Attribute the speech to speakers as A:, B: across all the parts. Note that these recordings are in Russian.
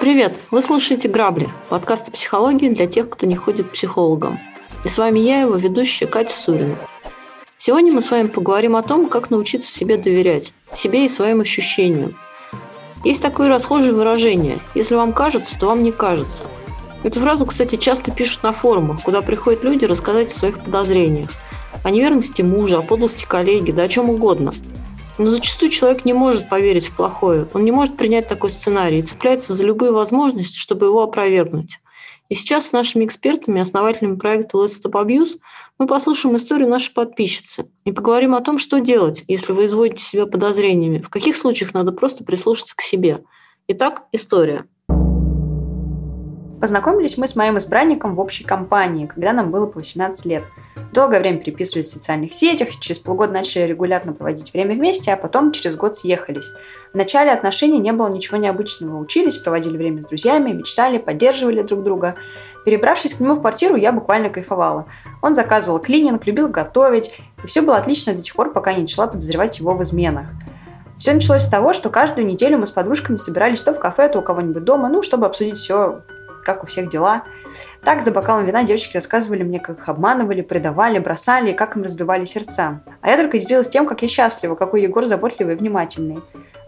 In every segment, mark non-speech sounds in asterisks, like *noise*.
A: Привет! Вы слушаете «Грабли» – подкаст о психологии для тех, кто не ходит к психологам. И с вами я, его ведущая Катя Сурина. Сегодня мы с вами поговорим о том, как научиться себе доверять, себе и своим ощущениям. Есть такое расхожее выражение «если вам кажется, то вам не кажется». Эту фразу, кстати, часто пишут на форумах, куда приходят люди рассказать о своих подозрениях. О неверности мужа, о подлости коллеги, да о чем угодно – но зачастую человек не может поверить в плохое. Он не может принять такой сценарий и цепляется за любые возможности, чтобы его опровергнуть. И сейчас с нашими экспертами, основателями проекта Let's Stop Abuse, мы послушаем историю нашей подписчицы и поговорим о том, что делать, если вы изводите себя подозрениями, в каких случаях надо просто прислушаться к себе. Итак, история.
B: Познакомились мы с моим избранником в общей компании, когда нам было по 18 лет – Долгое время переписывались в социальных сетях, через полгода начали регулярно проводить время вместе, а потом через год съехались. В начале отношений не было ничего необычного. Учились, проводили время с друзьями, мечтали, поддерживали друг друга. Перебравшись к нему в квартиру, я буквально кайфовала. Он заказывал клининг, любил готовить, и все было отлично до тех пор, пока не начала подозревать его в изменах. Все началось с того, что каждую неделю мы с подружками собирались то в кафе, то у кого-нибудь дома, ну, чтобы обсудить все как у всех дела. Так, за бокалом вина девочки рассказывали мне, как их обманывали, предавали, бросали, и как им разбивали сердца. А я только делилась тем, как я счастлива, какой Егор заботливый и внимательный.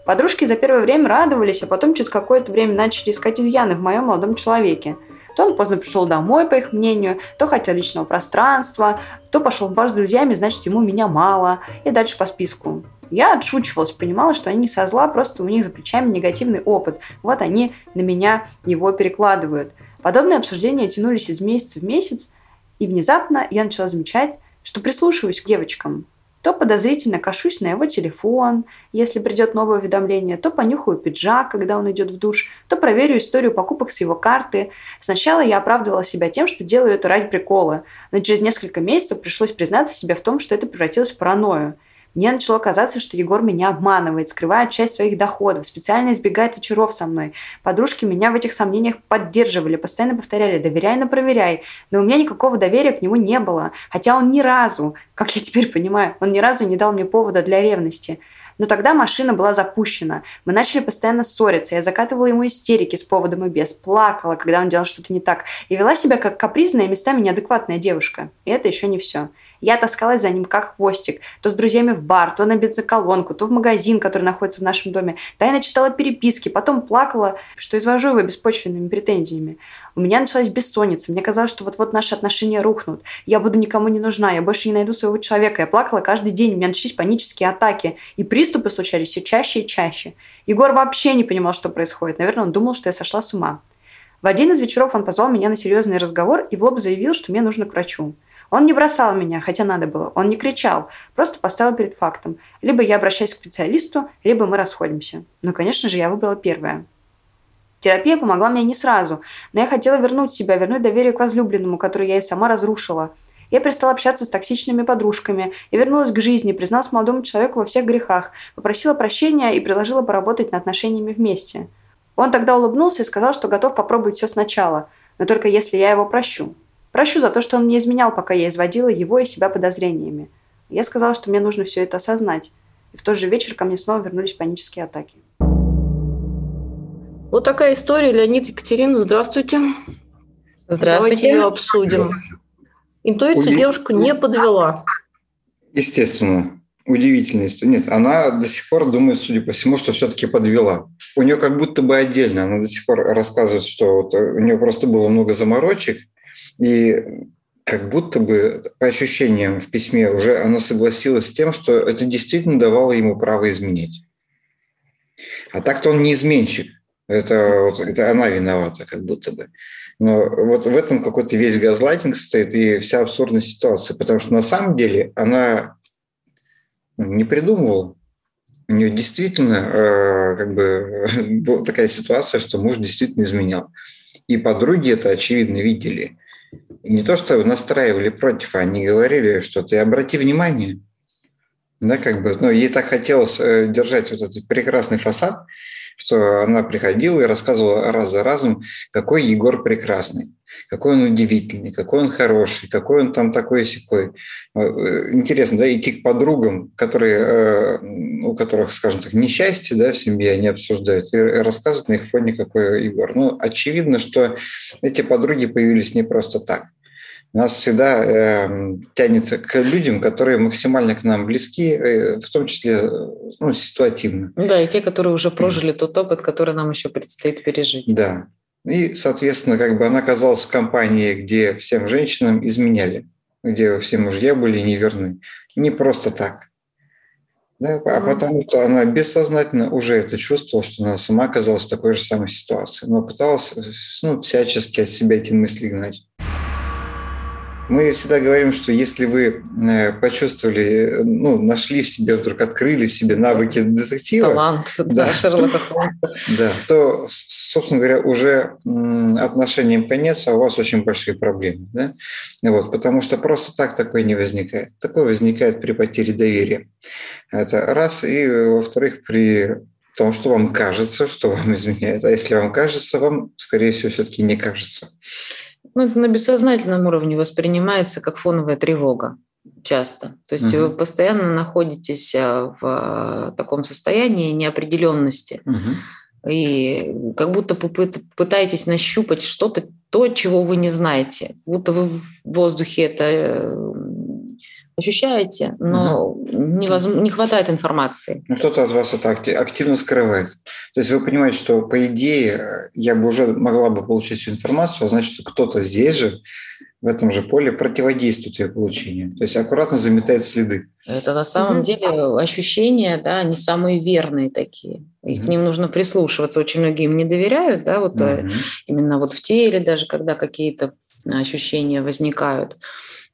B: Подружки за первое время радовались, а потом через какое-то время начали искать изъяны в моем молодом человеке. То он поздно пришел домой, по их мнению, то хотел личного пространства, то пошел в бар с друзьями, значит, ему меня мало, и дальше по списку. Я отшучивалась, понимала, что они не со зла, просто у них за плечами негативный опыт. Вот они на меня его перекладывают. Подобные обсуждения тянулись из месяца в месяц, и внезапно я начала замечать, что прислушиваюсь к девочкам. То подозрительно кашусь на его телефон, если придет новое уведомление, то понюхаю пиджак, когда он идет в душ, то проверю историю покупок с его карты. Сначала я оправдывала себя тем, что делаю это ради прикола, но через несколько месяцев пришлось признаться себе в том, что это превратилось в паранойю. Мне начало казаться, что Егор меня обманывает, скрывает часть своих доходов, специально избегает вечеров со мной. Подружки меня в этих сомнениях поддерживали, постоянно повторяли «доверяй, но проверяй». Но у меня никакого доверия к нему не было. Хотя он ни разу, как я теперь понимаю, он ни разу не дал мне повода для ревности. Но тогда машина была запущена. Мы начали постоянно ссориться. Я закатывала ему истерики с поводом и без. Плакала, когда он делал что-то не так. И вела себя как капризная, местами неадекватная девушка. И это еще не все. Я таскалась за ним как хвостик. То с друзьями в бар, то на бензоколонку, то в магазин, который находится в нашем доме. Тайно читала переписки, потом плакала, что извожу его беспочвенными претензиями. У меня началась бессонница. Мне казалось, что вот-вот наши отношения рухнут. Я буду никому не нужна, я больше не найду своего человека. Я плакала каждый день, у меня начались панические атаки. И приступы случались все чаще и чаще. Егор вообще не понимал, что происходит. Наверное, он думал, что я сошла с ума. В один из вечеров он позвал меня на серьезный разговор и в лоб заявил, что мне нужно к врачу. Он не бросал меня, хотя надо было. Он не кричал, просто поставил перед фактом. Либо я обращаюсь к специалисту, либо мы расходимся. Но, конечно же, я выбрала первое. Терапия помогла мне не сразу, но я хотела вернуть себя, вернуть доверие к возлюбленному, которое я и сама разрушила. Я перестала общаться с токсичными подружками. Я вернулась к жизни, призналась молодому человеку во всех грехах, попросила прощения и предложила поработать над отношениями вместе. Он тогда улыбнулся и сказал, что готов попробовать все сначала, но только если я его прощу. Прощу за то, что он не изменял, пока я изводила его и себя подозрениями. Я сказала, что мне нужно все это осознать. И в тот же вечер ко мне снова вернулись панические атаки.
A: Вот такая история. Леонид Екатерина, здравствуйте.
C: Здравствуйте.
A: Давайте ее обсудим. Интуицию Удив... девушку не подвела.
D: Естественно. Удивительная история. Нет, она до сих пор думает, судя по всему, что все-таки подвела. У нее как будто бы отдельно. Она до сих пор рассказывает, что вот у нее просто было много заморочек, и как будто бы по ощущениям в письме уже она согласилась с тем, что это действительно давало ему право изменить. А так-то он не изменщик. Это, вот, это она виновата, как будто бы. Но вот в этом какой-то весь газлайтинг стоит и вся абсурдность ситуации, потому что на самом деле она не придумывала. У нее действительно э, как бы *laughs* была такая ситуация, что муж действительно изменял. И подруги это очевидно видели не то, что настраивали против, а они говорили, что ты обрати внимание. Да, как бы, ну, ей так хотелось э, держать вот этот прекрасный фасад, что она приходила и рассказывала раз за разом, какой Егор прекрасный какой он удивительный, какой он хороший, какой он там такой секой. Э, интересно, да, идти к подругам, которые, э, у которых, скажем так, несчастье да, в семье, они обсуждают, и рассказывают на их фоне, какой Егор. Ну, очевидно, что эти подруги появились не просто так. Нас всегда э, тянет к людям, которые максимально к нам близки, э, в том числе ну, ситуативно.
C: Да, и те, которые уже прожили тот опыт, который нам еще предстоит пережить.
D: Да. И, соответственно, как бы она оказалась в компании, где всем женщинам изменяли, где все мужья были неверны. Не просто так. Да, а потому что она бессознательно уже это чувствовала, что она сама оказалась в такой же самой ситуации, но пыталась ну, всячески от себя эти мысли гнать. Мы всегда говорим, что если вы э, почувствовали, ну, нашли в себе, вдруг открыли в себе навыки детектива.
C: Талант, да, да Шерлока Холмса. *laughs*
D: Да, то, собственно говоря, уже отношениям конец, а у вас очень большие проблемы. Да? Вот, потому что просто так такое не возникает. Такое возникает при потере доверия. Это раз. И, во-вторых, при том, что вам кажется, что вам *laughs* изменяет. А если вам кажется, вам, скорее всего, все-таки не кажется.
C: Ну, это на бессознательном уровне воспринимается как фоновая тревога часто. То есть угу. вы постоянно находитесь а, в а, таком состоянии неопределенности. Угу. И как будто пытаетесь нащупать что-то, то, чего вы не знаете. Будто вы в воздухе это э, ощущаете, но угу. невозможно, не хватает информации.
D: Ну, кто-то от вас это активно скрывает. То есть вы понимаете, что по идее я бы уже могла бы получить всю информацию, а значит, что кто-то здесь же в этом же поле противодействует ее получению. То есть аккуратно заметает следы.
C: Это на самом угу. деле ощущения, да, они самые верные такие. И угу. к ним нужно прислушиваться. Очень многие им не доверяют, да, вот угу. именно вот в теле даже, когда какие-то ощущения возникают.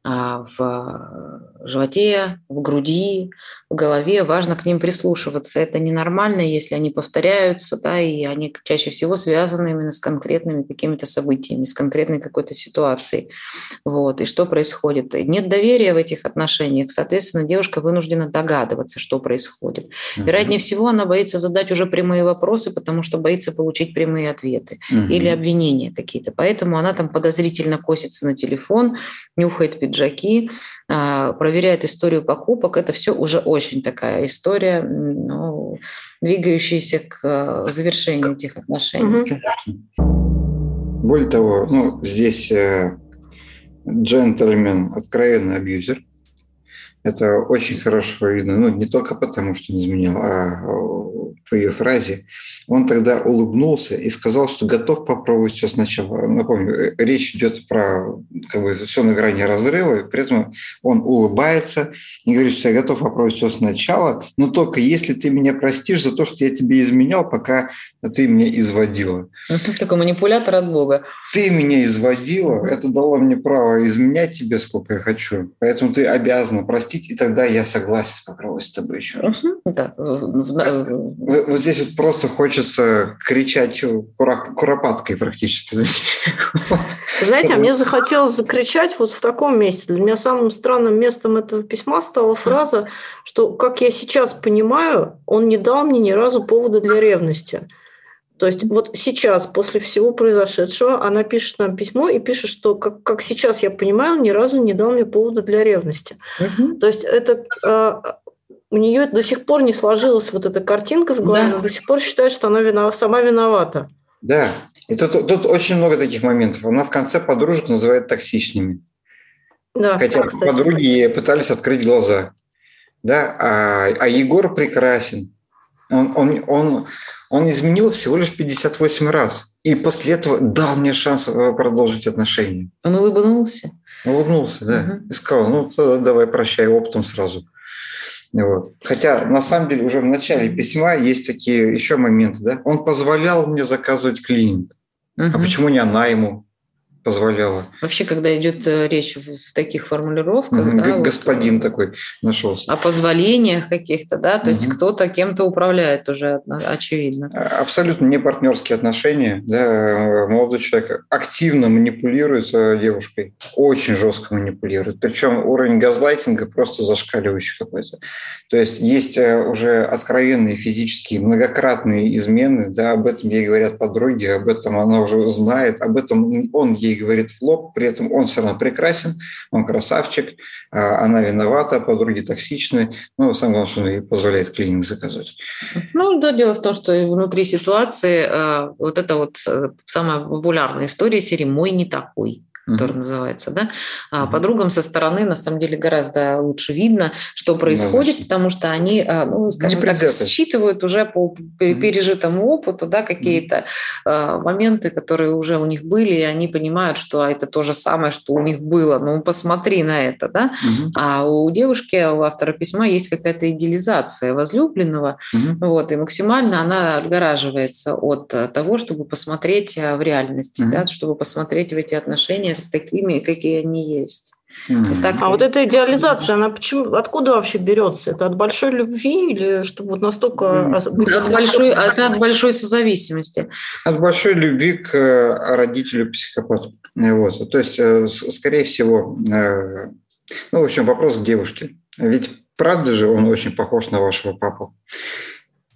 C: В животе, в груди, в голове. Важно к ним прислушиваться. Это ненормально, если они повторяются, да, и они чаще всего связаны именно с конкретными какими-то событиями, с конкретной какой-то ситуацией. Вот. И что происходит? Нет доверия в этих отношениях. Соответственно, девушка вынуждена догадываться, что происходит. Uh-huh. Вероятнее всего, она боится задать уже прямые вопросы, потому что боится получить прямые ответы uh-huh. или обвинения какие-то. Поэтому она там подозрительно косится на телефон, нюхает пиджаки, а, проверяет историю покупок. Это все уже очень такая история, ну, двигающаяся к а, завершению этих отношений.
D: Более того, ну, здесь э, джентльмен откровенный абьюзер. Это очень хорошо видно, ну, не только потому, что не изменял, а по ее фразе, он тогда улыбнулся и сказал, что готов попробовать все сначала. Напомню, э, речь идет про как бы, все на грани разрыва, и при этом он улыбается и говорит, что я готов попробовать все сначала, но только если ты меня простишь за то, что я тебе изменял, пока ты меня изводила.
C: Такой манипулятор от Бога.
D: Ты меня изводила, это дало мне право изменять тебе, сколько я хочу. Поэтому ты обязана простить, и тогда я согласен попробовать с тобой еще раз. Да вот здесь вот просто хочется кричать куропаткой практически.
A: Знаете, а мне захотелось закричать вот в таком месте. Для меня самым странным местом этого письма стала фраза, что, как я сейчас понимаю, он не дал мне ни разу повода для ревности. То есть вот сейчас, после всего произошедшего, она пишет нам письмо и пишет, что как, как сейчас я понимаю, он ни разу не дал мне повода для ревности. Угу. То есть это а, у нее до сих пор не сложилась вот эта картинка в голове, да. она до сих пор считает, что она винова, сама виновата.
D: Да, и тут, тут очень много таких моментов. Она в конце подружек называет токсичными. Да, Хотя да, подруги пытались открыть глаза. Да, а, а Егор прекрасен. Он, он, он, он изменил всего лишь 58 раз. И после этого дал мне шанс э, продолжить отношения.
C: Он улыбнулся?
D: Улыбнулся, да. Угу. И сказал, ну, давай прощай оптом сразу. Вот. Хотя, на самом деле, уже в начале письма есть такие еще моменты. Да? Он позволял мне заказывать клининг. Угу. А почему не она ему? Позволяла.
C: Вообще, когда идет э, речь в таких формулировках, угу,
D: да, господин вот, такой нашелся.
C: О позволениях каких-то, да, то угу. есть кто-то кем-то управляет уже, очевидно.
D: А, абсолютно не партнерские отношения, да, молодой человек активно манипулирует девушкой, очень жестко манипулирует, причем уровень газлайтинга просто зашкаливающий какой-то. То есть есть э, уже откровенные физические многократные измены, да, об этом ей говорят подруги, об этом она уже знает, об этом он ей говорит в лоб, при этом он все равно прекрасен, он красавчик, а она виновата, подруги токсичны, ну, самое главное, что он ей позволяет клининг заказывать.
C: Ну, да, дело в том, что внутри ситуации э, вот это вот э, самая популярная история серии «Мой не такой» который mm-hmm. называется, да, а mm-hmm. подругам со стороны на самом деле гораздо лучше видно, что происходит, Назначно. потому что они, а, ну, скажем так, считывают уже по пережитому опыту, да, какие-то mm-hmm. моменты, которые уже у них были, и они понимают, что это то же самое, что у них было. Ну, посмотри на это, да. Mm-hmm. А у девушки, у автора письма есть какая-то идеализация возлюбленного, mm-hmm. вот, и максимально она отгораживается от того, чтобы посмотреть в реальности, mm-hmm. да, чтобы посмотреть в эти отношения такими, какие они есть.
A: Mm-hmm. Так... А вот эта идеализация, она почему, откуда вообще берется? Это от большой любви или чтобы вот настолько...
C: Mm-hmm. От большой, это от большой созависимости.
D: От большой любви к э, родителю-психопату. Вот. То есть, э, скорее всего, э, ну, в общем, вопрос к девушке. Ведь правда же он очень похож на вашего папу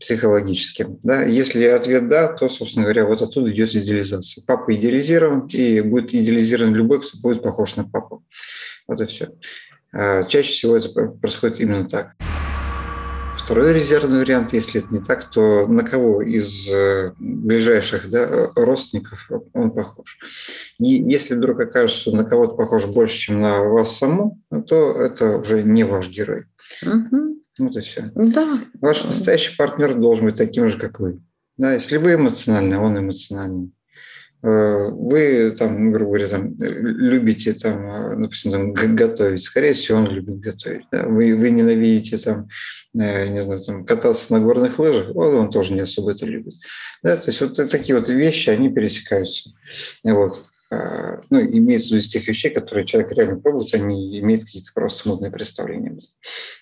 D: психологически. Да? Если ответ «да», то, собственно говоря, вот оттуда идет идеализация. Папа идеализирован, и будет идеализирован любой, кто будет похож на папу. Вот и все. А чаще всего это происходит именно так. Второй резервный вариант, если это не так, то на кого из э, ближайших да, родственников он похож. И если вдруг окажется, что на кого-то похож больше, чем на вас саму, то это уже не ваш герой. Угу. Вот и все.
C: Да.
D: Ваш настоящий партнер должен быть таким же, как вы. Да, если вы эмоциональны, он эмоциональный. Э, вы, там, грубо говоря, там, любите, там, э, допустим, там, готовить. Скорее всего, он любит готовить. Да? Вы, вы ненавидите там, э, не знаю, там, кататься на горных лыжах, вот он тоже не особо это любит. Да? То есть вот такие вот вещи, они пересекаются. Вот. А, ну, имеется в виду из тех вещей, которые человек реально пробует, они имеют какие-то просто смутные представления.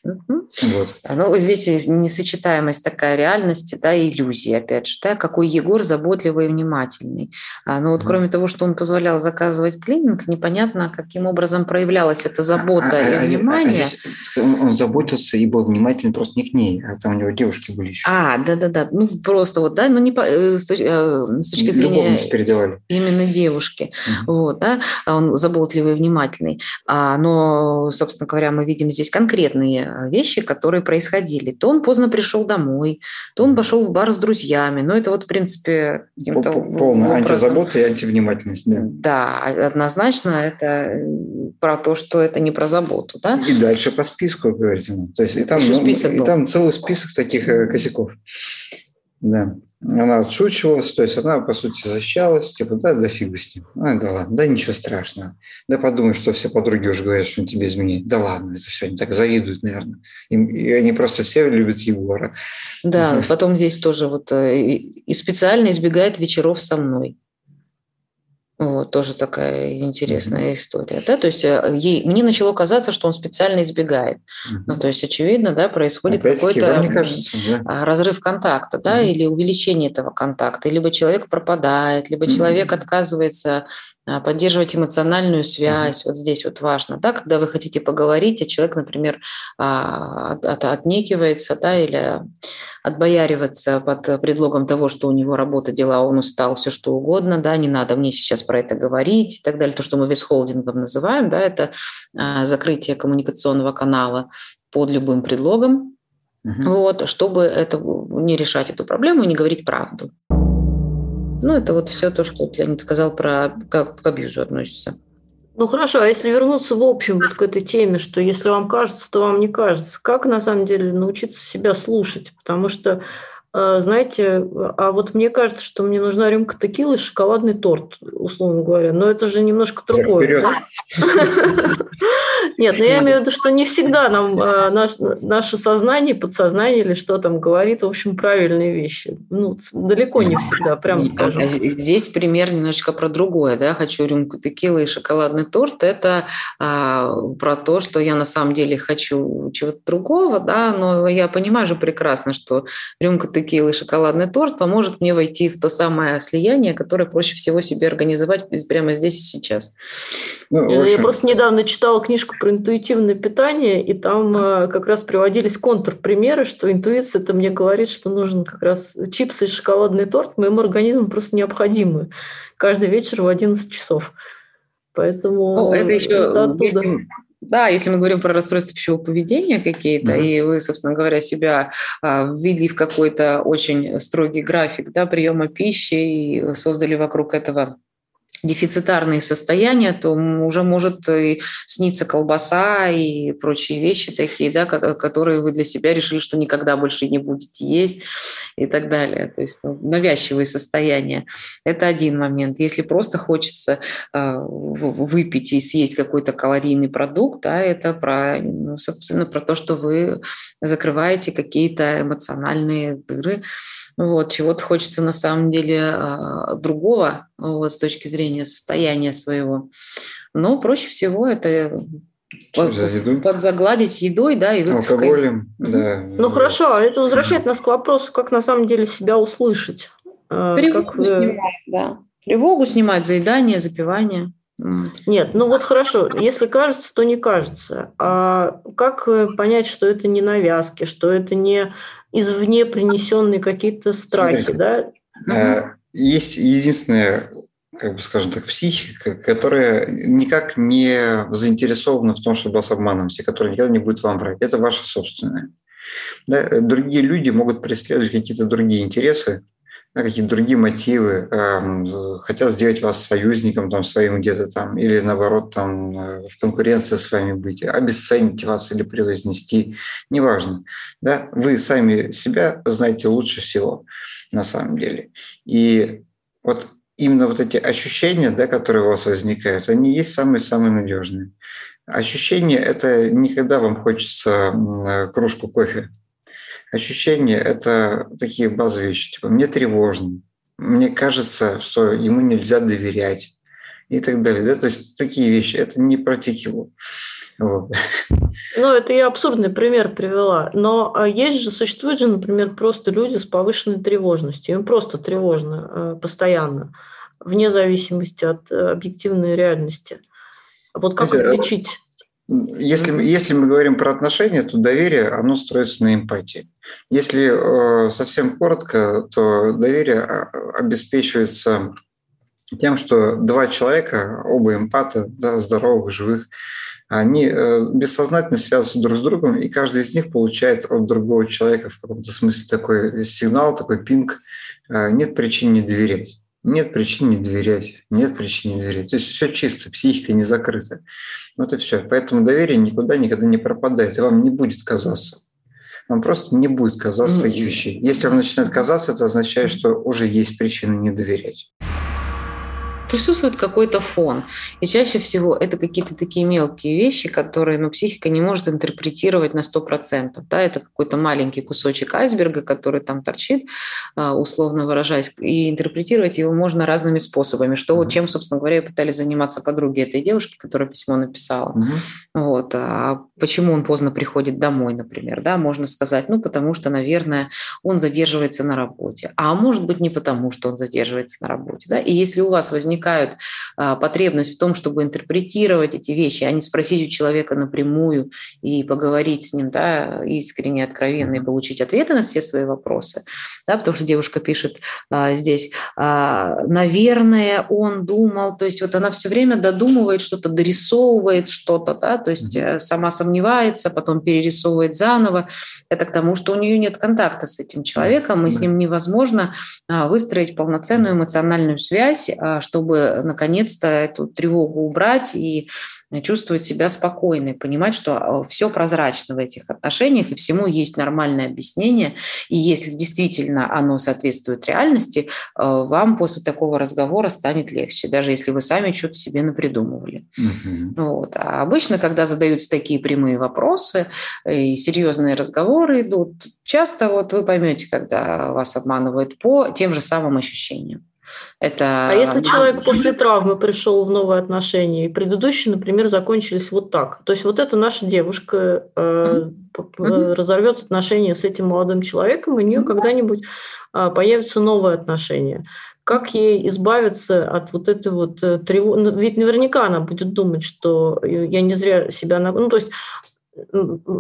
C: Вот. Ну, здесь несочетаемость такая реальности, да, и иллюзии, опять же, да, какой Егор заботливый и внимательный. А, но ну, вот кроме того, что он позволял заказывать клининг, непонятно, каким образом проявлялась эта забота а, и а, внимание.
D: А, а он, он заботился и был внимательный просто не к ней, а там у него девушки были еще.
C: А, да-да-да, ну просто вот, да, ну не по, э, с, точки, э, с точки зрения
D: передавали.
C: именно девушки. Угу. Вот, да, он заботливый внимательный. А, но, собственно говоря, мы видим здесь конкретные вещи, которые происходили. То он поздно пришел домой, то он пошел в бар с друзьями. Но это вот, в принципе...
D: Полная антизабота и антивнимательность. Да.
C: да, однозначно это про то, что это не про заботу. Да?
D: И дальше по списку, говорите. То есть и там, ну, и там целый список таких э, косяков. Да она отшучивалась, то есть она, по сути, защищалась, типа, да, да фиг бы с ним. А, да ладно, да ничего страшного. Да подумай, что все подруги уже говорят, что он тебе изменит. Да ладно, это все, они так завидуют, наверное. И, и они просто все любят Егора.
C: Да, *laughs* потом здесь тоже вот э, и специально избегает вечеров со мной. Вот, тоже такая интересная mm-hmm. история. Да? То есть э, ей, мне начало казаться, что он специально избегает. Mm-hmm. Ну, то есть, очевидно, да, происходит какой-то кажется, да? А, разрыв контакта, да, mm-hmm. или увеличение этого контакта. Либо человек пропадает, либо mm-hmm. человек отказывается поддерживать эмоциональную связь. Mm-hmm. Вот здесь вот важно, да, когда вы хотите поговорить, а человек, например, а, от, от, отнекивается, да, или отбояриваться под предлогом того, что у него работа, дела, он устал, все что угодно, да, не надо мне сейчас про это говорить и так далее. То, что мы висхолдингом называем, да, это а, закрытие коммуникационного канала под любым предлогом, угу. вот, чтобы это, не решать эту проблему и не говорить правду. Ну, это вот все то, что Леонид сказал про как к абьюзу относится.
A: Ну хорошо, а если вернуться в общем вот к этой теме, что если вам кажется, то вам не кажется, как на самом деле научиться себя слушать? Потому что, знаете, а вот мне кажется, что мне нужна рюмка текилы и шоколадный торт, условно говоря. Но это же немножко другое. Да? *laughs* Нет, но ну, я имею в виду, что не всегда нам наш, наше сознание, подсознание или что там говорит, в общем, правильные вещи. Ну, далеко не всегда, прямо скажем.
C: Здесь пример немножечко про другое, да, хочу рюмку текилы и шоколадный торт. Это а, про то, что я на самом деле хочу чего-то другого, да, но я понимаю же прекрасно, что рюмка текилы и шоколадный торт поможет мне войти в то самое слияние, которое проще всего себе организовать прямо здесь и сейчас.
A: Ну, общем... Я просто недавно читала книжку про интуитивное питание, и там э, как раз приводились контрпримеры, что интуиция это мне говорит, что нужен как раз чипсы и шоколадный торт моему организму просто необходимы каждый вечер в 11 часов. Поэтому
C: ну, это еще это оттуда. Да, если мы говорим про расстройство пищевого поведения какие-то, mm-hmm. и вы, собственно говоря, себя а, ввели в какой-то очень строгий график да, приема пищи и создали вокруг этого дефицитарные состояния, то уже может и сниться колбаса и прочие вещи такие, да, которые вы для себя решили, что никогда больше не будете есть и так далее. То есть ну, навязчивые состояния. Это один момент. Если просто хочется э, выпить и съесть какой-то калорийный продукт, да, это про, ну, собственно, про то, что вы закрываете какие-то эмоциональные дыры, вот, чего-то хочется на самом деле а, другого вот, с точки зрения состояния своего. Но проще всего это под, подзагладить едой, да, и
D: Алкоголем, да.
A: Ну хорошо, а это возвращает нас к вопросу, как на самом деле себя услышать.
C: А, Тревогу как... снимать, да. Тревогу снимать, заедание, запивание.
A: Нет, ну вот хорошо, если кажется, то не кажется. А как э, понять, что это не навязки, что это не извне принесенные какие-то страхи,
D: да? Э, есть единственная, как бы скажем так, психика, которая никак не заинтересована в том, чтобы вас обманывать, и которая никогда не будет вам врать. Это ваша собственная. Да? Другие люди могут преследовать какие-то другие интересы, какие-то другие мотивы, э, хотят сделать вас союзником там, своим где-то там, или наоборот там э, в конкуренции с вами быть, обесценить вас или превознести, неважно. Да? Вы сами себя знаете лучше всего на самом деле. И вот именно вот эти ощущения, да, которые у вас возникают, они есть самые-самые надежные. Ощущения – это не когда вам хочется э, кружку кофе ощущения – это такие базовые вещи. Типа, мне тревожно, мне кажется, что ему нельзя доверять и так далее. Да? То есть такие вещи. Это не про текилу. Вот.
A: Ну, это я абсурдный пример привела. Но а, есть же, существуют же, например, просто люди с повышенной тревожностью. Им просто тревожно э, постоянно, вне зависимости от э, объективной реальности. Вот как Знаете, отличить?
D: Если, если мы говорим про отношения, то доверие, оно строится на эмпатии. Если э, совсем коротко, то доверие а, обеспечивается тем, что два человека, оба эмпата, да, здоровых, живых, они э, бессознательно связаны друг с другом, и каждый из них получает от другого человека в каком-то смысле такой сигнал, такой пинг. Э, нет причин не доверять. Нет причин не доверять, нет причин не доверять. То есть все чисто, психика не закрыта. Вот и все. Поэтому доверие никуда никогда не пропадает, и вам не будет казаться. Вам просто не будет казаться таких вещей. Если вам начинает казаться, это означает, что уже есть причины не доверять
C: присутствует какой-то фон. И чаще всего это какие-то такие мелкие вещи, которые ну, психика не может интерпретировать на 100%. Да? Это какой-то маленький кусочек айсберга, который там торчит, а, условно выражаясь, и интерпретировать его можно разными способами, что mm-hmm. чем, собственно говоря, пытались заниматься подруги этой девушки, которая письмо написала. Mm-hmm. Вот. А почему он поздно приходит домой, например, да, можно сказать, ну, потому что, наверное, он задерживается на работе, а может быть, не потому, что он задерживается на работе, да, и если у вас возникает возникает а, потребность в том, чтобы интерпретировать эти вещи, а не спросить у человека напрямую и поговорить с ним да, искренне, откровенно и получить ответы на все свои вопросы. Да, потому что девушка пишет а, здесь, а, наверное, он думал, то есть вот она все время додумывает что-то, дорисовывает что-то, да, то есть mm-hmm. сама сомневается, потом перерисовывает заново. Это к тому, что у нее нет контакта с этим человеком, и mm-hmm. с ним невозможно а, выстроить полноценную эмоциональную связь, а, чтобы наконец-то эту тревогу убрать и чувствовать себя спокойной, понимать, что а, все прозрачно в этих отношениях, и всему есть нормальное объяснение. И если действительно оно соответствует реальности, а, вам после такого разговора станет легче, даже если вы сами что-то себе напридумывали. Угу. Вот. А обычно, когда задаются такие прямые вопросы и серьезные разговоры идут, часто вот вы поймете, когда вас обманывают по тем же самым ощущениям.
A: Это... А если человек после травмы пришел в новые отношения, и предыдущие, например, закончились вот так, то есть вот эта наша девушка э, mm-hmm. разорвет отношения с этим молодым человеком, и у нее mm-hmm. когда-нибудь э, появятся новые отношения. Как ей избавиться от вот этой вот э, тревоги? Ну, ведь наверняка она будет думать, что я не зря себя... Ну, то есть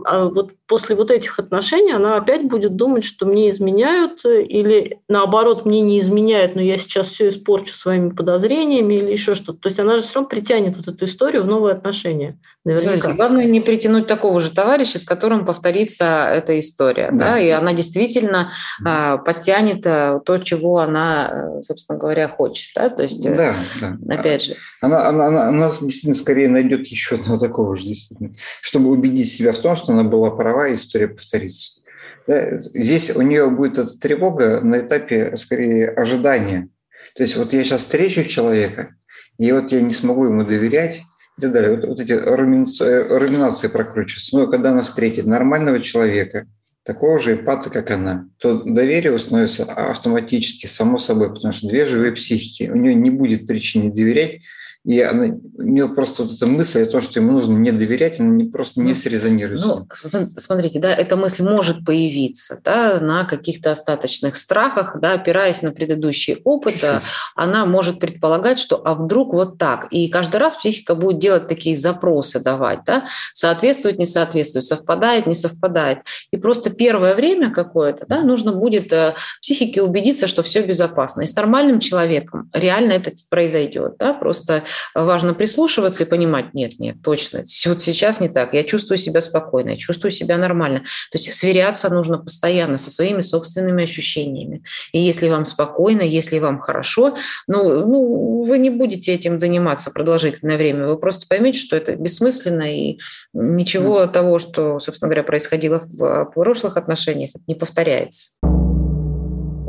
A: а вот после вот этих отношений она опять будет думать, что мне изменяют, э, или наоборот, мне не изменяют, но я сейчас все испорчу своими подозрениями или еще что-то. То есть она же все равно притянет вот эту историю в новые отношения.
C: Наверняка. Смотрите, главное не притянуть такого же товарища, с которым повторится эта история. Да. Да? И она действительно а, подтянет а, то, чего она, собственно говоря, хочет. Да? То есть, э, да, да. опять же.
D: Она, она, она, она действительно скорее найдет еще одного такого же, действительно, чтобы убедить себя в том, что она была права, и история повторится. Да? Здесь у нее будет эта тревога на этапе, скорее, ожидания. То есть вот я сейчас встречу человека, и вот я не смогу ему доверять, и так далее. Вот, вот эти руминации, руминации прокручиваются. Но когда она встретит нормального человека, такого же эпата, как она, то доверие установится автоматически, само собой, потому что две живые психики, у нее не будет причины доверять, и она, у нее просто вот эта мысль о том, что ему нужно не доверять, она не, просто не ну, срезонирует.
C: Ну, смотрите, да, эта мысль может появиться да, на каких-то остаточных страхах, да, опираясь на предыдущий опыт, Чуть-чуть. она может предполагать, что а вдруг вот так. И каждый раз психика будет делать такие запросы, давать, да, соответствует, не соответствует, совпадает, не совпадает. И просто первое время какое-то да, нужно будет э, психике убедиться, что все безопасно. И с нормальным человеком реально это произойдет. Да, просто важно прислушиваться и понимать, нет, нет, точно, вот сейчас не так, я чувствую себя спокойно, я чувствую себя нормально. То есть сверяться нужно постоянно со своими собственными ощущениями. И если вам спокойно, если вам хорошо, ну, ну вы не будете этим заниматься продолжительное время, вы просто поймете, что это бессмысленно, и ничего mm. того, что, собственно говоря, происходило в прошлых отношениях, не повторяется.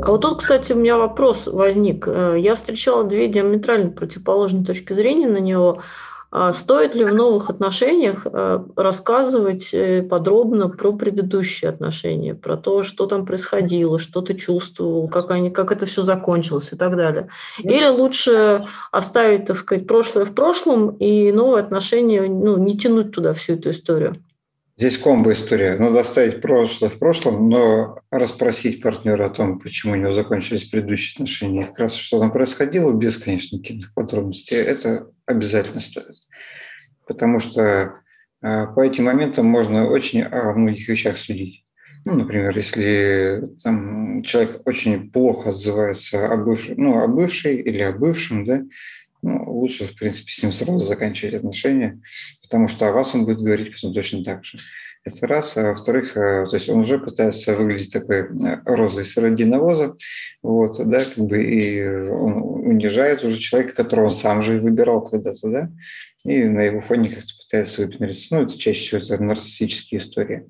A: А вот тут, кстати, у меня вопрос возник. Э, я встречала две диаметрально противоположные точки зрения на него. А стоит ли в новых отношениях э, рассказывать э, подробно про предыдущие отношения, про то, что там происходило, что ты чувствовал, как, они, как это все закончилось и так далее? Или лучше оставить, так сказать, прошлое в прошлом и новые отношения, ну, не тянуть туда всю эту историю?
D: Здесь комбо история. Надо оставить прошлое в прошлом, но расспросить партнера о том, почему у него закончились предыдущие отношения, и вкратце, что там происходило, без, конечно, каких-то подробностей, это обязательно стоит. Потому что а, по этим моментам можно очень о многих вещах судить. Ну, например, если там, человек очень плохо отзывается о, бывшей, ну, о бывшей или о бывшем, да, ну, лучше, в принципе, с ним сразу заканчивать отношения, потому что о вас он будет говорить потом точно так же. Это раз. А во-вторых, э, то есть он уже пытается выглядеть такой э, розой среди навоза, вот, да, как бы и он унижает уже человека, которого он сам же и выбирал когда-то, да, и на его фоне как-то пытается выпендриться. Ну, это чаще всего это нарциссические истории.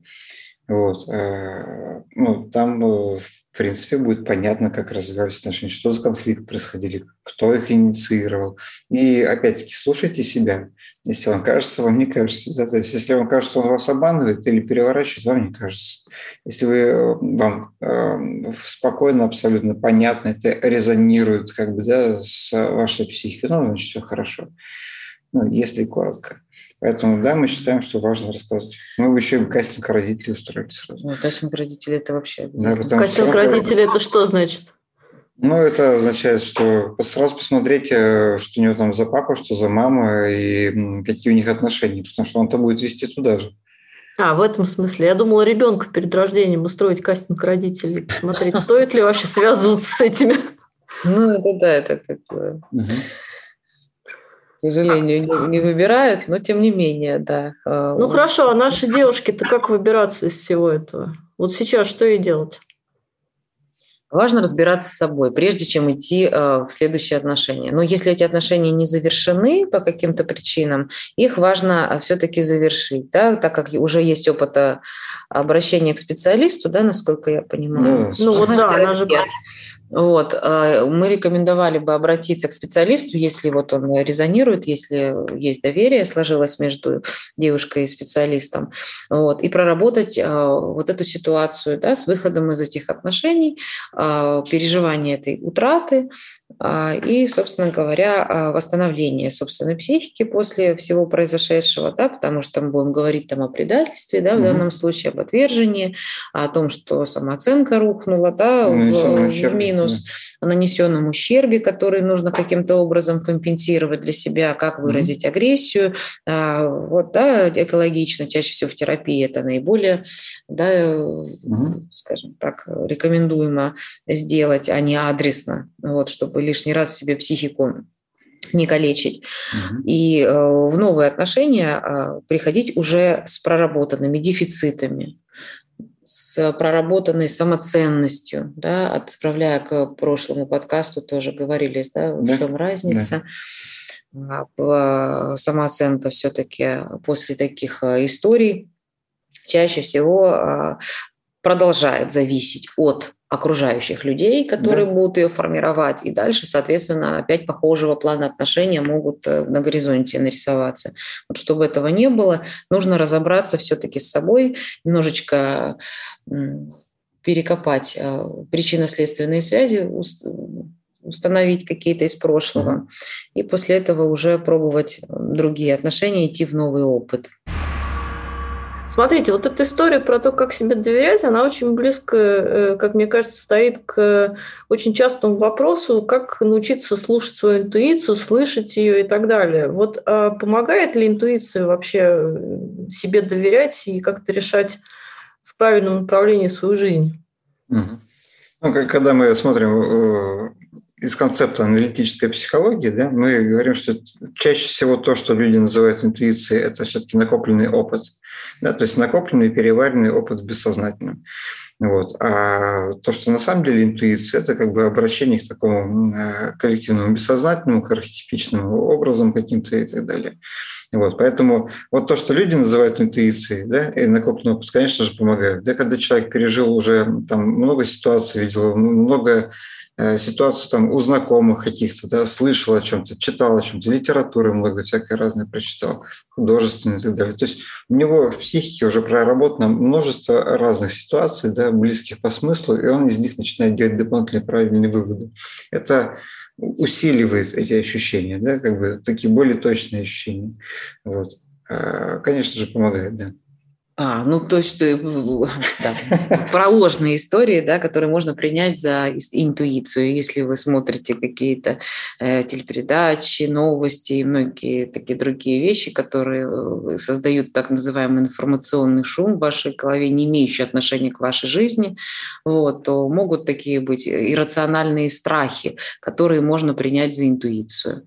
D: Вот. Э, ну, там, в принципе, будет понятно, как развивались отношения, что за конфликт происходили, кто их инициировал. И, опять-таки, слушайте себя. Если вам кажется, вам не кажется. Да? То есть, если вам кажется, что он вас обманывает или переворачивает, вам не кажется. Если вы, вам э, спокойно, абсолютно понятно, это резонирует как бы, да, с вашей психикой, ну, значит, все хорошо. Ну, если коротко. Поэтому, да, мы считаем, что важно рассказывать. Мы бы еще и кастинг родителей устроили сразу.
C: Ну, кастинг родителей – это вообще
A: да, Кастинг родителей – это что значит?
D: Ну, это означает, что сразу посмотреть, э, что у него там за папа, что за мама и какие у них отношения, потому что он-то будет вести туда же.
A: А, в этом смысле. Я думала, ребенка перед рождением устроить кастинг родителей, посмотреть, стоит ли вообще связываться с этими.
C: Ну, это да, это как бы сожалению, не, не выбирают, но тем не менее, да.
A: А, ну хорошо, а наши девушки-то как выбираться из всего этого? Вот сейчас что ей делать?
C: Важно разбираться с собой, прежде чем идти э, в следующие отношения. Но если эти отношения не завершены по каким-то причинам, их важно э, все-таки завершить, да, так как уже есть опыт э, обращения к специалисту, да, насколько я понимаю.
A: Да, ну вот да, она же
C: вот, э, мы рекомендовали бы обратиться к специалисту, если вот он резонирует, если есть доверие, сложилось между девушкой и специалистом, вот, и проработать э, вот эту ситуацию да, с выходом из этих отношений, э, переживание этой утраты, и, собственно говоря, восстановление собственной психики после всего произошедшего, да, потому что мы будем говорить там о предательстве, да, в mm данном случае об отвержении, о том, что самооценка рухнула, да, ну, в, в минус, да. о нанесенном ущербе, который нужно каким-то образом компенсировать для себя, как выразить mm агрессию. Вот, да, экологично, чаще всего в терапии это наиболее, да, mm скажем так, рекомендуемо сделать, а не адресно, вот, чтобы лишний раз себе психику не калечить. Угу. И э, в новые отношения э, приходить уже с проработанными дефицитами, с проработанной самоценностью, да, отправляя к прошлому подкасту, тоже говорили, да, в да. чем разница. Да. Самооценка все-таки после таких э, историй чаще всего э, продолжает зависеть от окружающих людей, которые да. будут ее формировать, и дальше, соответственно, опять похожего плана отношения могут э, на горизонте нарисоваться. Вот чтобы этого не было, нужно разобраться все-таки с собой, немножечко перекопать э, причинно-следственные связи, установить какие-то из прошлого, и после этого уже пробовать другие отношения, идти в новый опыт.
A: Смотрите, вот эта история про то, как себе доверять, она очень близко, э, как мне кажется, стоит к очень частому вопросу, как научиться слушать свою интуицию, слышать ее и так далее. Вот а помогает ли интуиция вообще э, себе доверять и как-то решать в правильном направлении свою жизнь?
D: Угу. Ну, когда мы смотрим э, из концепта аналитической психологии, да, мы говорим, что чаще всего то, что люди называют интуицией, это все-таки накопленный опыт. Да, то есть накопленный, переваренный опыт в бессознательном. Вот. А то, что на самом деле интуиция, это как бы обращение к такому э, коллективному бессознательному, к архетипичному образом каким-то и так далее. Вот. Поэтому вот то, что люди называют интуицией, да, и накопленный опыт, конечно же, помогает. Да, когда человек пережил уже там много ситуаций, видел много ситуацию там у знакомых каких-то, да, слышал о чем-то, читал о чем-то, литературы много всякой разной прочитал, художественной и так далее. То есть у него в психике уже проработано множество разных ситуаций, да, близких по смыслу, и он из них начинает делать дополнительные правильные выводы. Это усиливает эти ощущения, да, как бы такие более точные ощущения. Вот. Э, конечно же, помогает, да.
C: А, ну то есть э, *laughs* да, про ложные истории, да, которые можно принять за интуицию, если вы смотрите какие-то э, телепередачи, новости и многие такие другие вещи, которые э, создают так называемый информационный шум в вашей голове, не имеющий отношения к вашей жизни, вот, то могут такие быть иррациональные страхи, которые можно принять за интуицию.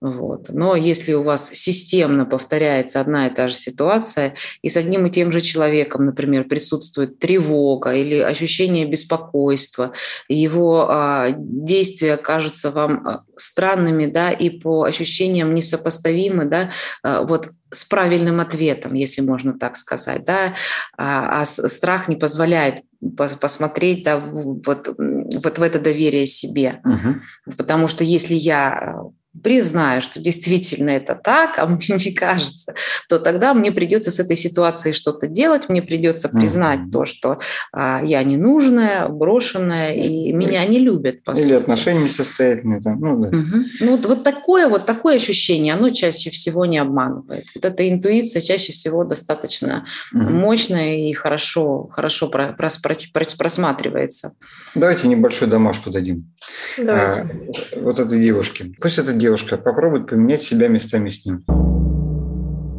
C: Вот. Но если у вас системно повторяется одна и та же ситуация, и с одним и тем же человеком, например, присутствует тревога или ощущение беспокойства, его а, действия кажутся вам а, странными, да, и по ощущениям несопоставимы, да, а, вот с правильным ответом, если можно так сказать, да, а, а страх не позволяет посмотреть, да, вот, вот в это доверие себе, угу. потому что если я признаю, что действительно это так, а мне не кажется, то тогда мне придется с этой ситуацией что-то делать, мне придется признать mm-hmm. то, что а, я ненужная, брошенная, и меня не любят.
D: По Или сути. отношения несостоятельные. Там. Ну, да.
C: угу. ну вот, вот такое вот такое ощущение, оно чаще всего не обманывает. Вот эта интуиция чаще всего достаточно угу. мощная и хорошо, хорошо просматривается.
D: Давайте небольшую домашку дадим. Давайте. А, вот этой девушке. Пусть эта девушка попробует поменять себя местами с ним.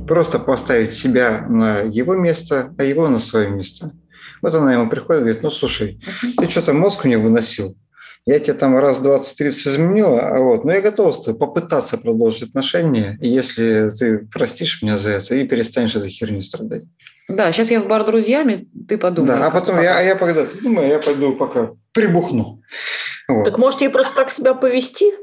D: Просто поставить себя на его место, а его на свое место. Вот она ему приходит и говорит, ну, слушай, ты что-то мозг у него выносил. Я тебе там раз 20-30 изменила, а вот, но я готова с тобой попытаться продолжить отношения, и если ты простишь меня за это и перестанешь этой херней страдать.
C: Да, сейчас я в бар друзьями, ты подумай.
D: Да, а потом я, а я когда ты думаю, я пойду пока прибухну.
A: Вот. Так может ей просто так себя повести?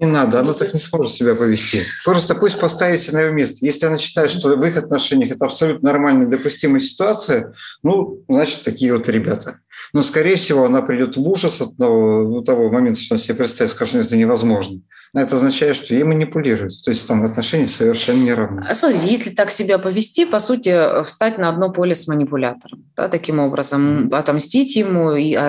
D: Не надо, она так не сможет себя повести. Просто пусть поставит себя на ее место. Если она считает, что в их отношениях это абсолютно нормальная, допустимая ситуация, ну, значит, такие вот ребята. Но, скорее всего, она придет в ужас от того, того момента, что она себе представит, скажет, что это невозможно. Это означает, что ей манипулируют. То есть там отношения совершенно не равны.
C: А смотрите, если так себя повести, по сути, встать на одно поле с манипулятором. Да, таким образом, отомстить ему и а,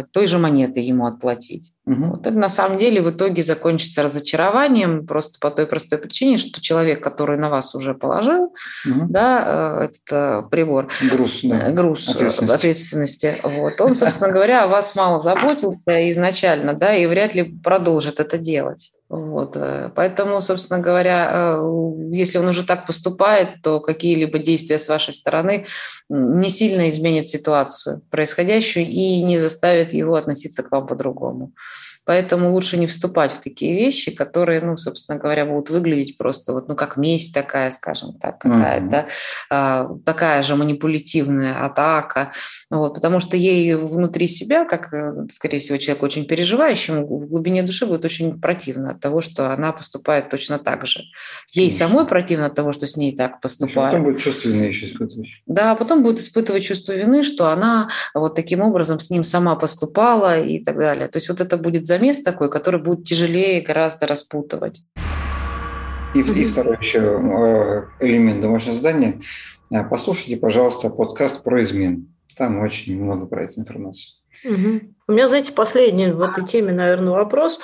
C: а, той же монеты ему отплатить. Угу. Вот это на самом деле в итоге закончится разочарованием просто по той простой причине, что человек, который на вас уже положил угу. да, э, этот э, прибор,
D: груз, да.
C: Э, груз ответственности, ответственности вот, он, собственно говоря, о вас мало заботился изначально, да, и вряд ли продолжит это делать. Вот. Э, поэтому, собственно говоря, э, если он уже так поступает, то какие-либо действия с вашей стороны не сильно изменят ситуацию происходящую и не заставят его относиться к вам по-другому. Поэтому лучше не вступать в такие вещи, которые, ну, собственно говоря, будут выглядеть просто вот, ну, как месть такая, скажем так, какая-то, mm-hmm. такая же манипулятивная атака, вот, потому что ей внутри себя, как, э, скорее всего, человек очень переживающим, в глубине души будет очень противно от того, что она поступает точно так же. Ей Конечно. самой противно от того, что с ней так поступают.
D: Потом будет чувство вины еще испытывать.
C: Да, потом будет испытывать чувство вины, что она вот таким образом с ним сама поступала и так далее. То есть вот это будет замес такой, который будет тяжелее гораздо распутывать.
D: И, и второй еще э, элемент домашнего задания. Э, послушайте, пожалуйста, подкаст про измен. Там очень много про эту информацию.
A: Угу. У меня, знаете, последний в этой теме, наверное, вопрос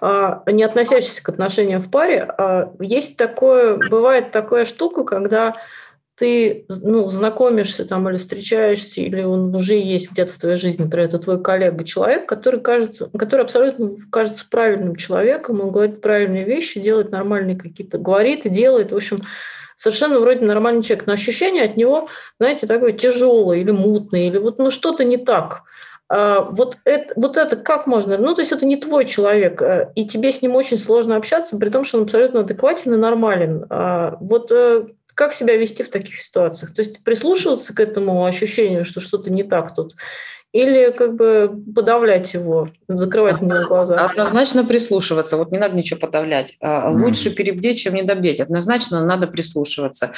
A: а, не относящийся к отношениям в паре. А, есть такое, бывает такая штука, когда ты ну, знакомишься там или встречаешься, или он уже есть где-то в твоей жизни, например, это твой коллега, человек, который, кажется, который абсолютно кажется правильным человеком, он говорит правильные вещи, делает нормальные какие-то, говорит и делает, в общем, совершенно вроде нормальный человек, но ощущение от него, знаете, такое тяжелое или мутное, или вот ну, что-то не так. А, вот это, вот это как можно? Ну, то есть это не твой человек, э, и тебе с ним очень сложно общаться, при том, что он абсолютно адекватен и нормален. А, вот э, как себя вести в таких ситуациях? То есть прислушиваться к этому ощущению, что что-то не так тут, или как бы подавлять его, закрывать него глаза?
C: Однозначно прислушиваться. Вот не надо ничего подавлять. А, лучше перебдеть, чем недобдеть. Однозначно надо прислушиваться.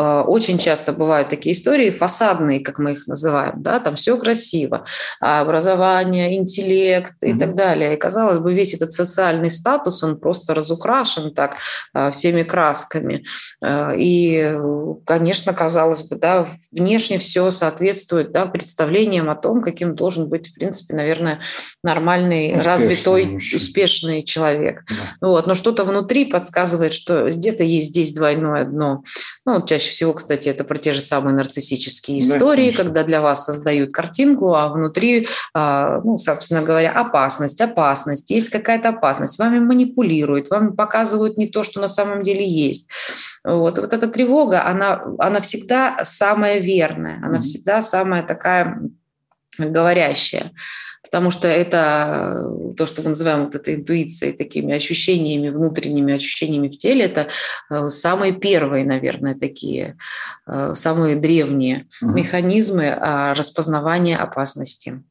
C: Э, очень часто бывают такие истории фасадные, как мы их называем, да, там все красиво, образование, интеллект и mm-hmm. так далее. И казалось бы, весь этот социальный статус, он просто разукрашен так э, всеми красками. Э, и, конечно, казалось бы, да, внешне все соответствует да, представлениям о том, каким должен быть, в принципе, наверное, нормальный, успешный развитой, мужчина. успешный человек. Да. Вот. Но что-то внутри подсказывает, что где-то есть здесь двойное дно. Ну, чаще Чаще всего, кстати, это про те же самые нарциссические истории, да, когда для вас создают картинку, а внутри, а, ну, собственно говоря, опасность, опасность, есть какая-то опасность, вами манипулируют, вам показывают не то, что на самом деле есть. Вот, вот эта тревога, она, она всегда самая верная, она mm-hmm. всегда самая такая говорящая потому что это э, то, что мы называем вот этой интуицией, такими ощущениями, внутренними ощущениями в теле, это э, самые первые, наверное, такие, э, самые древние угу. механизмы а, распознавания опасности.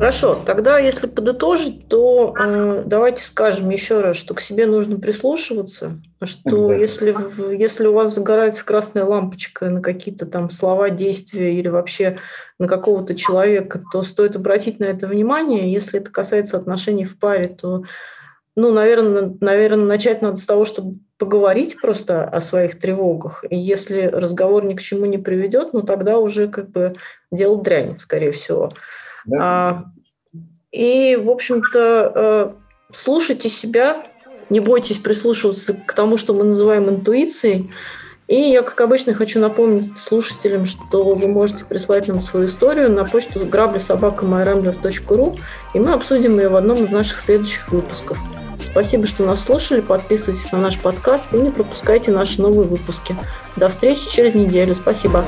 A: Хорошо, тогда если подытожить, то э, давайте скажем еще раз, что к себе нужно прислушиваться, что если, если у вас загорается красная лампочка на какие-то там слова, действия или вообще на какого-то человека, то стоит обратить на это внимание. Если это касается отношений в паре, то, ну, наверное, наверное начать надо с того, чтобы поговорить просто о своих тревогах. И если разговор ни к чему не приведет, ну, тогда уже как бы делать дрянь, скорее всего. Да. А, и, в общем-то, э, слушайте себя, не бойтесь прислушиваться к тому, что мы называем интуицией. И я, как обычно, хочу напомнить слушателям, что вы можете прислать нам свою историю на почту грабли.собака.myrambler.ru, и мы обсудим ее в одном из наших следующих выпусков. Спасибо, что нас слушали, подписывайтесь на наш подкаст и не пропускайте наши новые выпуски. До встречи через неделю. Спасибо.